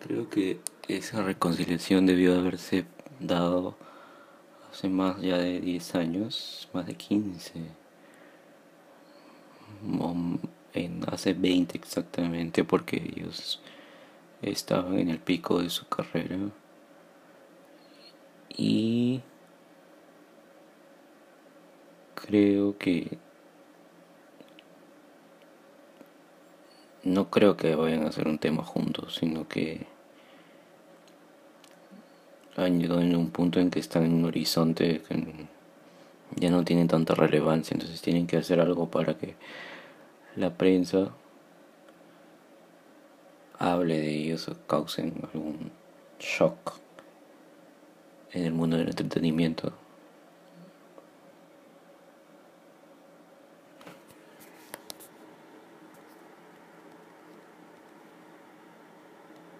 Creo que esa reconciliación debió haberse dado hace más ya de 10 años, más de 15, en hace 20 exactamente, porque ellos estaban en el pico de su carrera. Y creo que no creo que vayan a hacer un tema juntos, sino que han llegado en un punto en que están en un horizonte que ya no tienen tanta relevancia, entonces tienen que hacer algo para que la prensa hable de ellos o causen algún shock en el mundo del entretenimiento.